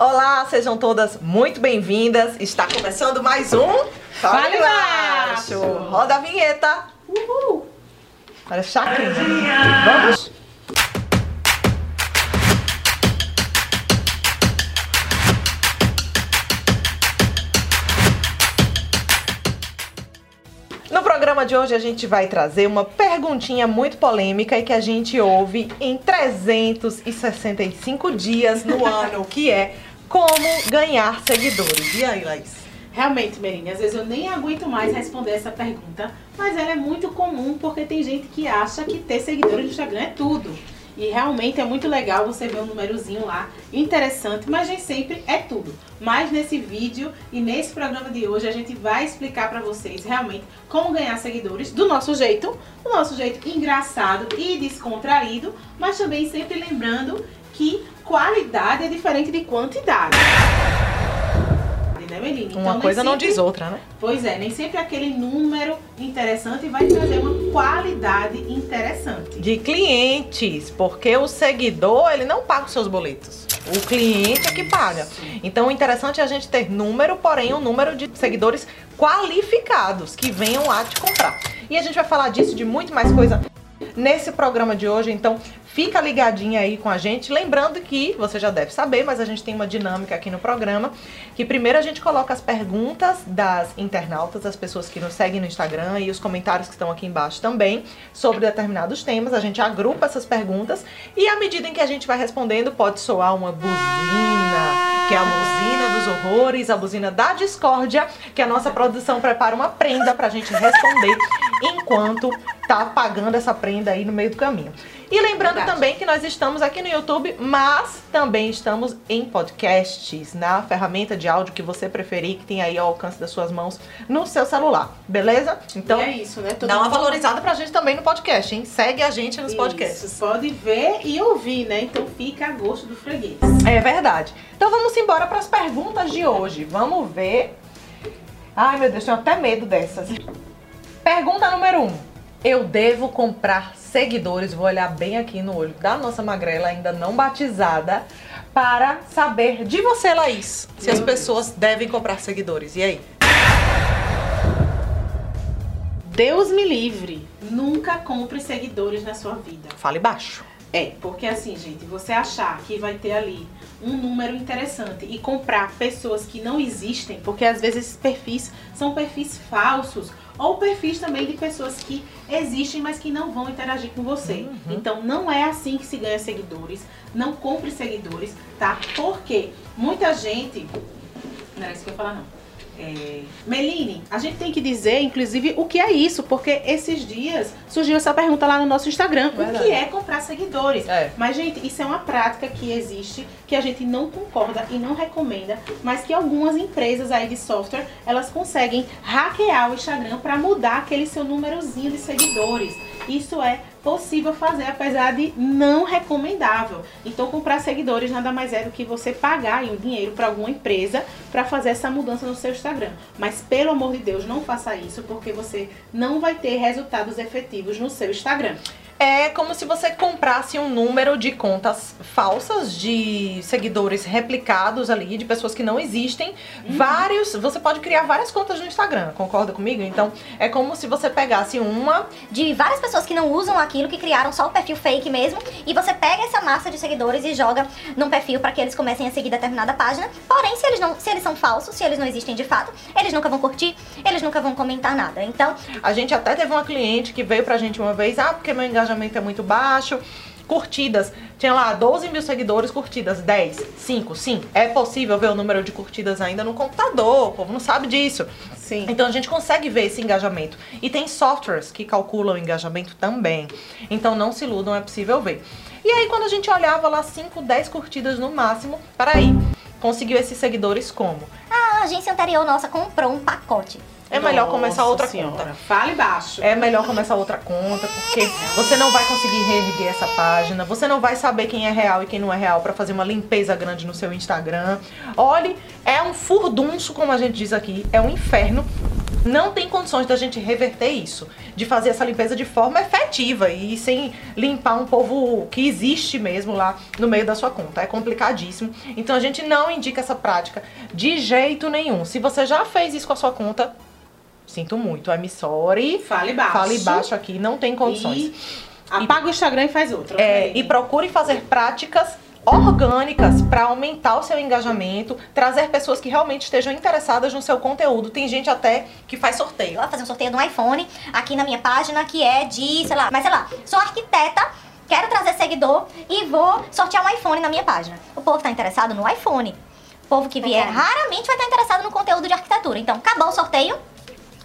Olá, sejam todas muito bem-vindas. Está começando mais um Fale Baixo. Roda a vinheta. Uhul. Olha, chacrinha. Vamos? No programa de hoje a gente vai trazer uma perguntinha muito polêmica e que a gente ouve em 365 dias no ano, que é como ganhar seguidores. E aí, Laís? Realmente, Merine, às vezes eu nem aguento mais responder essa pergunta, mas ela é muito comum porque tem gente que acha que ter seguidores no Instagram é tudo. E realmente é muito legal você ver um númerozinho lá, interessante, mas nem sempre é tudo. Mas nesse vídeo e nesse programa de hoje a gente vai explicar para vocês realmente como ganhar seguidores do nosso jeito, do nosso jeito engraçado e descontraído, mas também sempre lembrando que qualidade é diferente de quantidade. Né? Uma Então, nem coisa não sempre- diz outra, né? Pois é, nem sempre aquele número interessante vai trazer uma qualidade interessante. De clientes, porque o seguidor, ele não paga os seus boletos. O cliente é que paga. Então, o interessante é a gente ter número, porém, um número de seguidores qualificados que venham lá te comprar. E a gente vai falar disso, de muito mais coisa nesse programa de hoje. Então, fica ligadinha aí com a gente. Lembrando que, você já deve saber, mas a gente tem uma dinâmica aqui no programa, que primeiro a gente coloca as perguntas das internautas, das pessoas que nos seguem no Instagram e os comentários que estão aqui embaixo também, sobre determinados temas. A gente agrupa essas perguntas e à medida em que a gente vai respondendo, pode soar uma buzina, que é a buzina dos horrores, a buzina da discórdia, que a nossa produção prepara uma prenda pra gente responder enquanto tá pagando essa prenda aí no meio do caminho. E lembrando Verdade. também que nós estamos aqui no YouTube, mas também estamos em podcasts, na ferramenta de áudio que você preferir, que tem aí ao alcance das suas mãos no seu celular, beleza? Então, e é isso, né? Todo dá uma mundo- valorizada pra gente também no podcast, hein? Segue a gente nos podcasts. Isso, pode ver e ouvir, né? Então fica a gosto do freguês. É verdade. Então vamos embora para as perguntas de hoje. Vamos ver. Ai, meu Deus, tenho até medo dessas. Pergunta número 1. Um. Eu devo comprar seguidores, vou olhar bem aqui no olho da nossa magrela ainda não batizada, para saber de você, Laís, se as pessoas devem comprar seguidores. E aí? Deus me livre. Nunca compre seguidores na sua vida. Fale baixo. É, porque assim, gente, você achar que vai ter ali um número interessante e comprar pessoas que não existem, porque às vezes esses perfis são perfis falsos ou perfis também de pessoas que existem, mas que não vão interagir com você. Então não é assim que se ganha seguidores. Não compre seguidores, tá? Porque muita gente. Não era isso que eu ia falar, não. É, Meline, a gente tem que dizer, inclusive, o que é isso, porque esses dias surgiu essa pergunta lá no nosso Instagram: o Verdade. que é comprar seguidores? É. Mas, gente, isso é uma prática que existe, que a gente não concorda e não recomenda, mas que algumas empresas aí de software, elas conseguem hackear o Instagram para mudar aquele seu númerozinho de seguidores. Isso é possível fazer, apesar de não recomendável. Então, comprar seguidores nada mais é do que você pagar um dinheiro para alguma empresa para fazer essa mudança no seu Instagram. Mas, pelo amor de Deus, não faça isso, porque você não vai ter resultados efetivos no seu Instagram. É como se você comprasse um número de contas falsas, de seguidores replicados ali, de pessoas que não existem. Vários. Você pode criar várias contas no Instagram, concorda comigo? Então, é como se você pegasse uma. de várias pessoas que não usam aquilo, que criaram só o perfil fake mesmo, e você pega essa massa de seguidores e joga num perfil para que eles comecem a seguir determinada página. Porém, se eles não, se eles são falsos, se eles não existem de fato, eles nunca vão curtir, eles nunca vão comentar nada. Então, A gente até teve uma cliente que veio pra gente uma vez, ah, porque meu engajamento é muito baixo. Curtidas, tinha lá 12 mil seguidores, curtidas 10, 5, sim. É possível ver o número de curtidas ainda no computador, o povo não sabe disso. Sim. Então a gente consegue ver esse engajamento. E tem softwares que calculam o engajamento também. Então não se iludam, é possível ver. E aí quando a gente olhava lá 5, 10 curtidas no máximo, peraí, conseguiu esses seguidores como? a agência anterior nossa comprou um pacote. É melhor começar Nossa outra senhora. conta. Fale baixo. É melhor começar outra conta, porque você não vai conseguir reerguer essa página, você não vai saber quem é real e quem não é real pra fazer uma limpeza grande no seu Instagram. Olhe, é um furdunço, como a gente diz aqui, é um inferno não tem condições da gente reverter isso, de fazer essa limpeza de forma efetiva e sem limpar um povo que existe mesmo lá no meio da sua conta. É complicadíssimo. Então a gente não indica essa prática de jeito nenhum. Se você já fez isso com a sua conta, sinto muito. I'm sorry. Fale baixo. Fale baixo aqui, não tem condições. E apaga o Instagram e faz outro. É, e procure fazer práticas orgânicas para aumentar o seu engajamento, trazer pessoas que realmente estejam interessadas no seu conteúdo. Tem gente até que faz sorteio. Eu vou fazer um sorteio de um iPhone aqui na minha página que é de, sei lá, mas sei lá, sou arquiteta, quero trazer seguidor e vou sortear um iPhone na minha página. O povo tá interessado no iPhone. O povo que vier raramente vai estar interessado no conteúdo de arquitetura. Então, acabou o sorteio,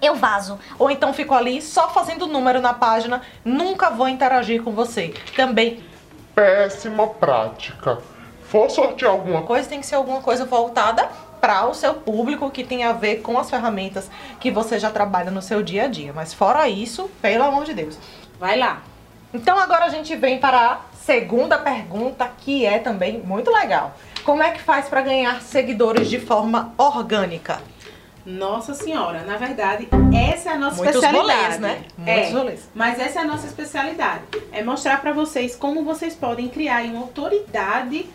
eu vazo. Ou então fico ali só fazendo número na página, nunca vou interagir com você. Também, Péssima prática. For sortear alguma uma coisa tem que ser alguma coisa voltada para o seu público que tem a ver com as ferramentas que você já trabalha no seu dia a dia. Mas fora isso, pelo amor de Deus. Vai lá. Então agora a gente vem para a segunda pergunta, que é também muito legal. Como é que faz para ganhar seguidores de forma orgânica? Nossa senhora, na verdade, essa é a nossa Muitos especialidade. rolês, né? Muitos é, rolês. Mas essa é a nossa especialidade. É mostrar pra vocês como vocês podem criar uma autoridade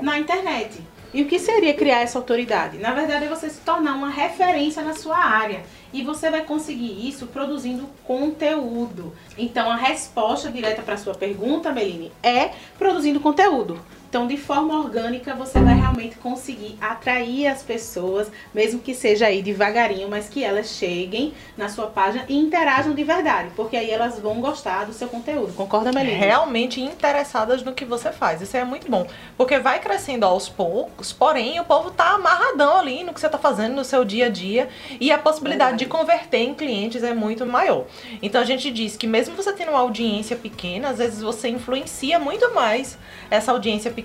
na internet. E o que seria criar essa autoridade? Na verdade, é você se tornar uma referência na sua área. E você vai conseguir isso produzindo conteúdo. Então, a resposta direta para sua pergunta, Meline, é produzindo conteúdo. Então, de forma orgânica, você vai realmente conseguir atrair as pessoas, mesmo que seja aí devagarinho, mas que elas cheguem na sua página e interajam de verdade, porque aí elas vão gostar do seu conteúdo. Concorda, Meline? realmente interessadas no que você faz. Isso é muito bom. Porque vai crescendo aos poucos, porém o povo tá amarradão ali no que você tá fazendo no seu dia a dia e a possibilidade de converter em clientes é muito maior. Então a gente diz que mesmo você tendo uma audiência pequena, às vezes você influencia muito mais essa audiência pequena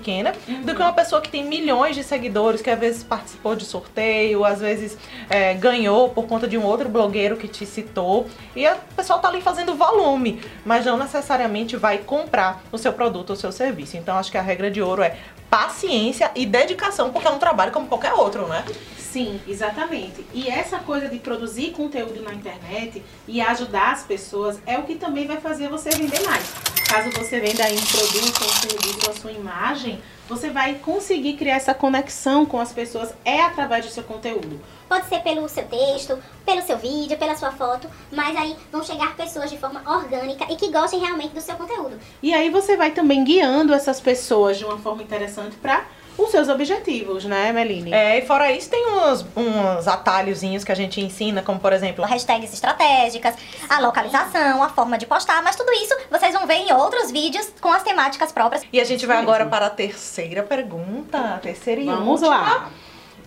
do que uma pessoa que tem milhões de seguidores, que às vezes participou de sorteio, às vezes é, ganhou por conta de um outro blogueiro que te citou. E a pessoa tá ali fazendo volume, mas não necessariamente vai comprar o seu produto ou o seu serviço. Então acho que a regra de ouro é paciência e dedicação, porque é um trabalho como qualquer outro, né? Sim, exatamente. E essa coisa de produzir conteúdo na internet e ajudar as pessoas é o que também vai fazer você vender mais. Caso você venda aí um produto, um serviço, a sua imagem, você vai conseguir criar essa conexão com as pessoas é através do seu conteúdo. Pode ser pelo seu texto, pelo seu vídeo, pela sua foto, mas aí vão chegar pessoas de forma orgânica e que gostem realmente do seu conteúdo. E aí você vai também guiando essas pessoas de uma forma interessante para os seus objetivos, né, Meline? É, e fora isso, tem uns, uns atalhozinhos que a gente ensina, como por exemplo, Hashtags estratégicas, a localização, a forma de postar, mas tudo isso vocês vão ver em outros vídeos com as temáticas próprias. E a gente vai agora para a terceira pergunta, a terceira e Vamos última, lá.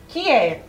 que é: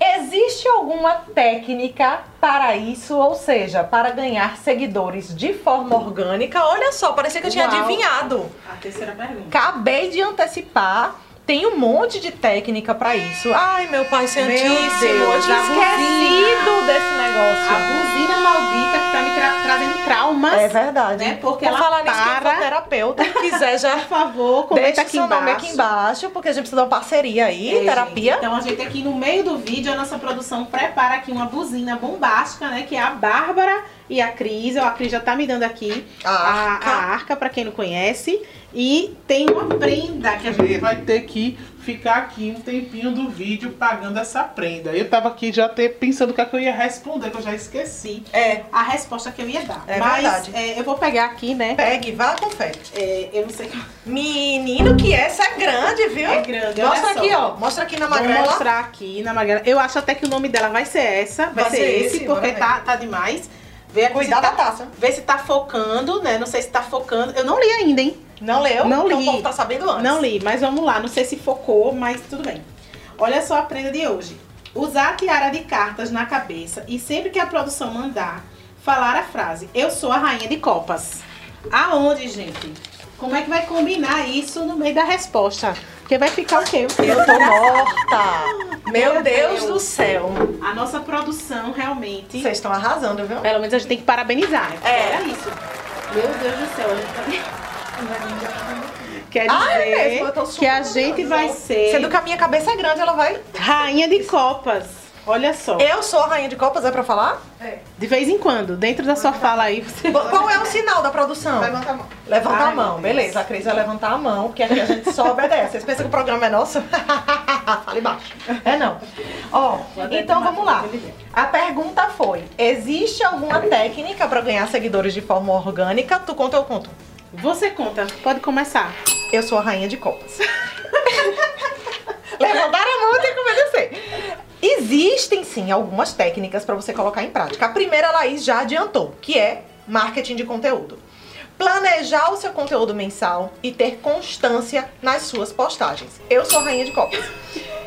existe alguma técnica para isso, ou seja, para ganhar seguidores de forma orgânica? Olha só, parecia que eu tinha Uau. adivinhado. A terceira pergunta. Acabei de antecipar. Tem um monte de técnica para isso. Ai, meu pai santíssimo, Deus, eu tinha esquecido buzina. desse negócio. A buzina maldita que tá me tra- trazendo traumas. É verdade. Né? Porque Por ela falar nisso, quem para- for terapeuta, quiser já Por favor, comenta Deixa aqui seu embaixo. nome aqui embaixo, porque a gente precisa de uma parceria aí, É, terapia. gente. Então a gente aqui no meio do vídeo, a nossa produção prepara aqui uma buzina bombástica, né? Que é a Bárbara e a Cris. A Cris já tá me dando aqui A a, arca. a arca, pra quem não conhece. E tem uma prenda que a A gente gente vai ter que ficar aqui um tempinho do vídeo pagando essa prenda. Eu tava aqui já até pensando o que, é que eu ia responder, que eu já esqueci. É, a resposta que eu ia É Mas verdade. é, eu vou pegar aqui, né? pegue, vá confere. É, eu não sei. Menino, que essa é grande, viu? É grande, Mostra aqui, ó. Mostra aqui na Vou magrela. mostrar aqui na magrela. Eu acho até que o nome dela vai ser essa. Vai, Vai ser, ser esse, porque tá, tá demais. Vê se da tá, taça. Vê se tá focando, né? Não sei se tá focando. Eu não li ainda, hein? Não leu? Não Então li. o povo tá sabendo antes. Não li, mas vamos lá. Não sei se focou, mas tudo bem. Olha só a prenda de hoje. Usar a tiara de cartas na cabeça e sempre que a produção mandar, falar a frase Eu sou a rainha de copas. Aonde, gente? Como é que vai combinar isso no meio da resposta? Porque vai ficar o quê? Eu tô morta. Meu, Deus, do céu. A nossa produção realmente. Vocês estão arrasando, viu? Pelo menos a gente tem que parabenizar, né? É. Isso. Meu Deus do céu, a gente tá... Quer dizer Ah, é mesmo, que a gente vai ser Sendo que a minha cabeça é grande, ela vai. rainha de copas. Olha só. Eu sou a rainha de copas, é pra falar? De vez em quando, dentro da sua fala aí, você Qual é o sinal da produção? Levanta a mão. Levanta Ai, a mão, beleza. A Cris vai levantar a mão, porque aqui a gente só obedece. Vocês pensam que o programa é nosso? Fale baixo. É não. Ó, então vamos lá. A pergunta foi: existe alguma técnica pra ganhar seguidores de forma orgânica? Tu conta ou eu conto? Você conta, pode começar. Eu sou a rainha de copas. Levantaram a mão e tem que obedecer. Existem sim algumas técnicas para você colocar em prática. A primeira a Laís já adiantou, que é marketing de conteúdo. Planejar o seu conteúdo mensal e ter constância nas suas postagens. Eu sou rainha de copas.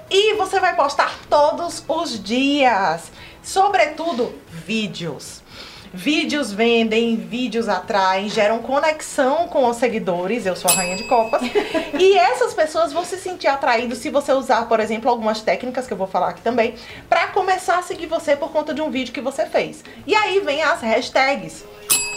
E você vai postar todos os dias. Sobretudo, vídeos. Vídeos vendem, vídeos atraem, geram conexão com os seguidores. Eu sou a rainha de copas. e essas pessoas vão se sentir atraídas se você usar, por exemplo, algumas técnicas que eu vou falar aqui também, para começar a seguir você por conta de um vídeo que você fez. E aí vem as hashtags.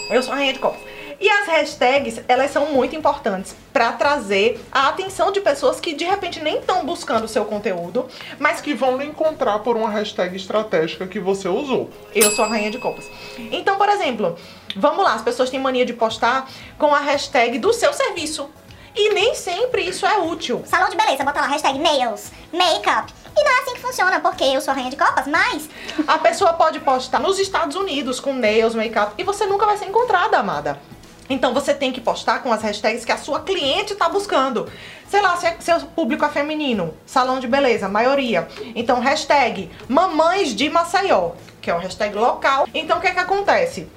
Eu sou a rainha de copas. E as hashtags, elas são muito importantes para trazer a atenção de pessoas que de repente nem estão buscando o seu conteúdo, mas que vão lhe encontrar por uma hashtag estratégica que você usou. eu sou a rainha de copas. Então, por exemplo, vamos lá, as pessoas têm mania de postar com a hashtag do seu serviço. E nem sempre isso é útil. Salão de beleza, bota lá hashtag nails, makeup. E não é assim que funciona, porque eu sou a rainha de copas, mas A pessoa pode postar nos Estados Unidos com nails, make-up e você nunca vai ser encontrada, amada. Então você tem que postar com as hashtags que a sua cliente tá buscando. Sei lá, se é- seu público é feminino, salão de beleza, maioria. Então hashtag mamães de Maceió, que é uma hashtag local. Então o que é que acontece?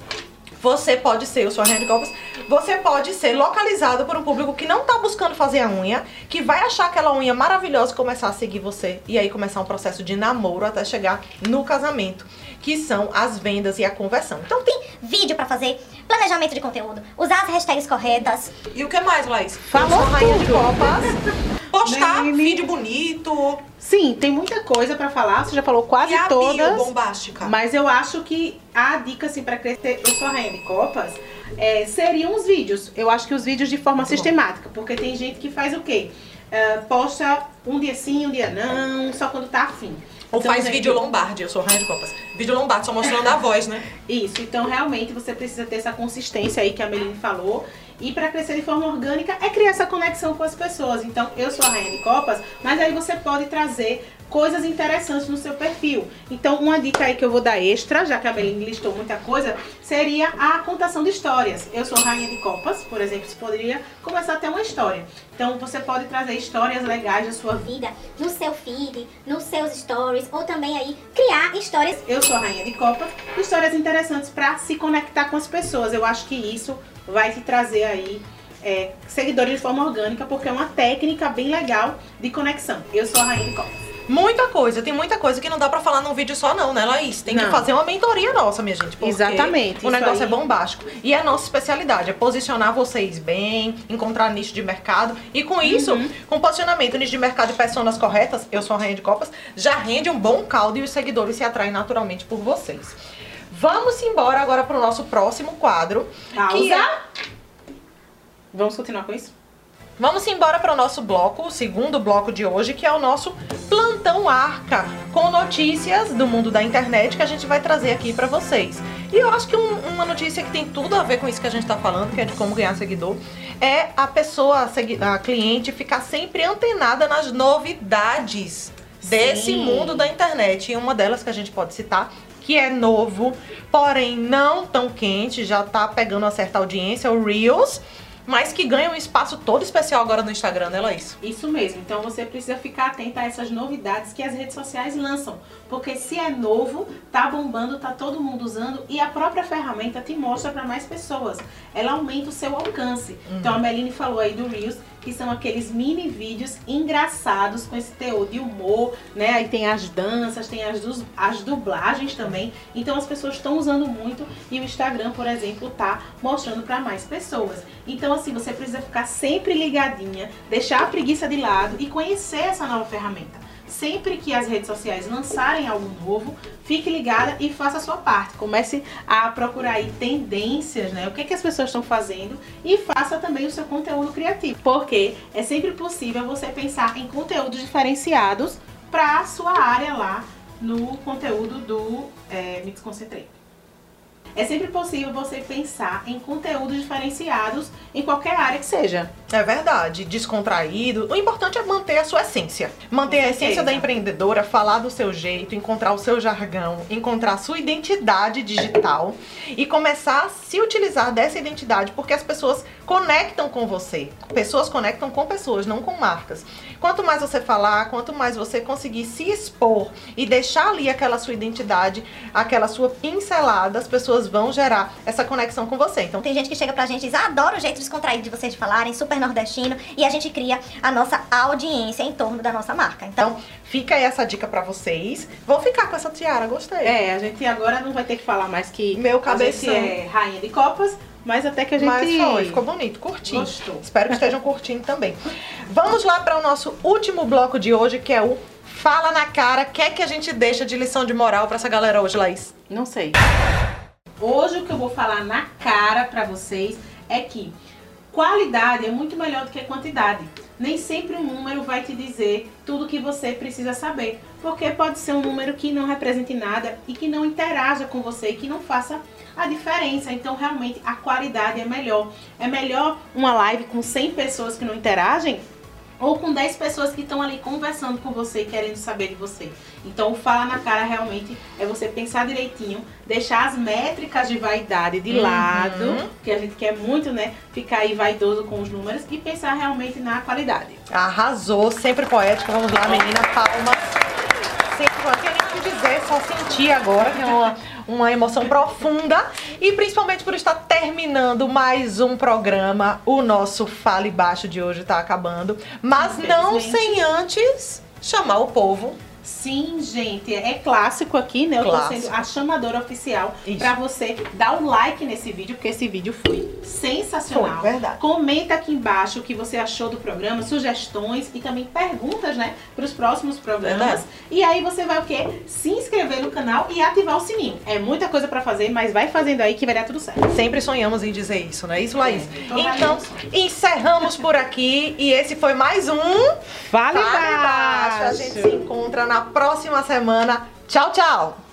Você pode ser, eu sou a Rainha de Copas, você pode ser localizado por um público que não tá buscando fazer a unha, que vai achar aquela unha maravilhosa e começar a seguir você. E aí começar um processo de namoro até chegar no casamento, que são as vendas e a conversão. Então tem. vídeo pra fazer, planejamento de conteúdo, usar as hashtags corretas. E o que mais, Laís? Falou Rainha de. Copas. Postar Nene. vídeo bonito. Sim, tem muita coisa pra falar, você já falou quase e a todas. bio bombástica. Mas eu acho que a dica, assim, pra crescer, eu sou a rainha de copas, é, seriam os vídeos. Eu acho que os vídeos de forma Muito bom. sistemática, porque tem gente que faz o quê? É, posta um dia sim, um dia não, só quando tá afim. Ou Então, faz gente, vídeo Lombardi, eu sou Rainha de Copas. Vídeo Lombardi, só mostrando a voz, né? Isso, então realmente você precisa ter essa consistência aí que a Meline falou. E para crescer de forma orgânica é criar essa conexão com as pessoas. Então, eu sou a Rainha de Copas, mas aí você pode trazer coisas interessantes no seu perfil. Então, uma dica aí que eu vou dar extra, já que a Meline listou muita coisa, seria a contação de histórias. Eu sou Rainha de Copas, por exemplo, você poderia começar a ter uma história. Então, você pode trazer histórias legais da sua vida. No seu feed, nos seus stories, ou também aí criar histórias Eu sou Rainha de Copas, histórias interessantes para se conectar com as pessoas. Eu acho que isso vai te trazer aí é, seguidores de forma orgânica, porque é uma técnica bem legal de conexão. Eu sou a Rainha de Copas. Muita coisa, tem muita coisa que não dá pra falar num vídeo só não, né, Laís? Tem que Não. fazer uma mentoria nossa, minha gente. porque Exatamente, O negócio aí. é bombástico. E é a nossa especialidade, é posicionar vocês bem, encontrar nicho de mercado. E com isso, Uhum. com posicionamento, nicho de mercado e personas corretas, eu sou a Rainha de Copas, já rende um bom caldo e os seguidores se atraem naturalmente por vocês. Vamos embora agora pro nosso próximo quadro. Que é... Pausa. Vamos continuar com isso? Vamos embora para o nosso bloco, o segundo bloco de hoje, que é o nosso Plantão Arca, com notícias do mundo da internet que a gente vai trazer aqui para vocês. E eu acho que um- uma notícia que tem tudo a ver com isso que a gente está falando, que é de como ganhar seguidor, é a pessoa, a segui- a cliente, ficar sempre antenada nas novidades desse Sim. mundo da internet. E uma delas que a gente pode citar, que é novo, porém não tão quente, já tá pegando uma certa audiência, o Reels mas que ganha um espaço todo especial agora no Instagram, né, Laís? Isso mesmo. Então você precisa ficar atenta a essas novidades que as redes sociais lançam. Porque se é novo, tá bombando, tá todo mundo usando e a própria ferramenta te mostra para mais pessoas. Ela aumenta o seu alcance. Então a Meline falou aí do Reels, que são aqueles mini vídeos engraçados com esse teor de humor, né? Aí tem as danças, tem as, as dublagens também. Então as pessoas estão usando muito e o Instagram, por exemplo, tá mostrando para mais pessoas. Então assim, você precisa ficar sempre ligadinha, deixar a preguiça de lado e conhecer essa nova ferramenta. Sempre que as redes sociais lançarem algo novo, fique ligada e faça a sua parte. Comece a procurar aí tendências, né? O que, é que as pessoas estão fazendo e faça também o seu conteúdo criativo. Porque é sempre possível você pensar em conteúdos diferenciados para a sua área lá no conteúdo do é, Me Desconcentrei. É sempre possível você pensar em conteúdos diferenciados em qualquer área que seja. É verdade, descontraído. O importante é manter a sua essência. Manter a essência da empreendedora, falar do seu jeito, encontrar o seu jargão, encontrar a sua identidade digital e começar a se utilizar dessa identidade, porque as pessoas conectam com você. Pessoas conectam com pessoas, não com marcas. Quanto mais você falar, quanto mais você conseguir se expor e deixar ali aquela sua identidade, aquela sua pincelada, as pessoas vão gerar essa conexão com você. Então, Tem gente que chega pra gente e diz, ah, adoro o jeito descontraído de vocês falarem, super nordestino, e a gente cria a nossa audiência em torno da nossa marca. Então, Então, fica aí essa dica pra vocês. Vou ficar com essa tiara, gostei. É, a gente agora não vai ter que falar mais que Meu a cabeção. gente é rainha de copas, mas até que a gente Mas foi, ficou bonito, curti. Gostou. Espero que estejam curtindo também. Vamos lá para o nosso último bloco de hoje, que é o Fala na Cara. O que é que a gente deixa de lição de moral pra essa galera hoje, Laís? Não sei. Hoje o que eu vou falar na cara pra vocês é que qualidade é muito melhor do que quantidade. Nem sempre um número vai te dizer tudo que você precisa saber, porque pode ser um número que não represente nada e que não interaja com você e que não faça a diferença. Então, realmente, a qualidade é melhor. É melhor uma live com 100 pessoas que não interagem ou com 10 pessoas que estão ali conversando com você, querendo saber de você. Então, o Fala na Cara realmente é você pensar direitinho, deixar as métricas de vaidade de Uhum. lado, que a gente quer muito, né, ficar aí vaidoso com os números e pensar realmente na qualidade. Arrasou, sempre poética. Vamos lá, menina, palmas. Sempre não tem nem o que dizer, só sentir agora, que é uma, uma emoção profunda. E principalmente por estar terminando mais um programa. O nosso Fale Baixo de hoje tá acabando. Mas não sem antes chamar o povo. Sim, gente, é clássico aqui, né? Eu Clássico. tô sendo a chamadora oficial pra você dar o like nesse vídeo, porque esse vídeo foi sensacional. Foi, verdade. Comenta aqui embaixo o que você achou do programa, sugestões e também perguntas, né, pros próximos programas. Verdade. E aí você vai o quê? Se inscrever no canal e ativar o sininho. É muita coisa pra fazer, mas vai fazendo aí que vai dar tudo certo. Sempre sonhamos em dizer isso, não é isso, Laís? tô Então, encerramos por aqui e esse foi mais um Vale, Fale Baixo. A gente se encontra na próxima semana. Tchau, tchau!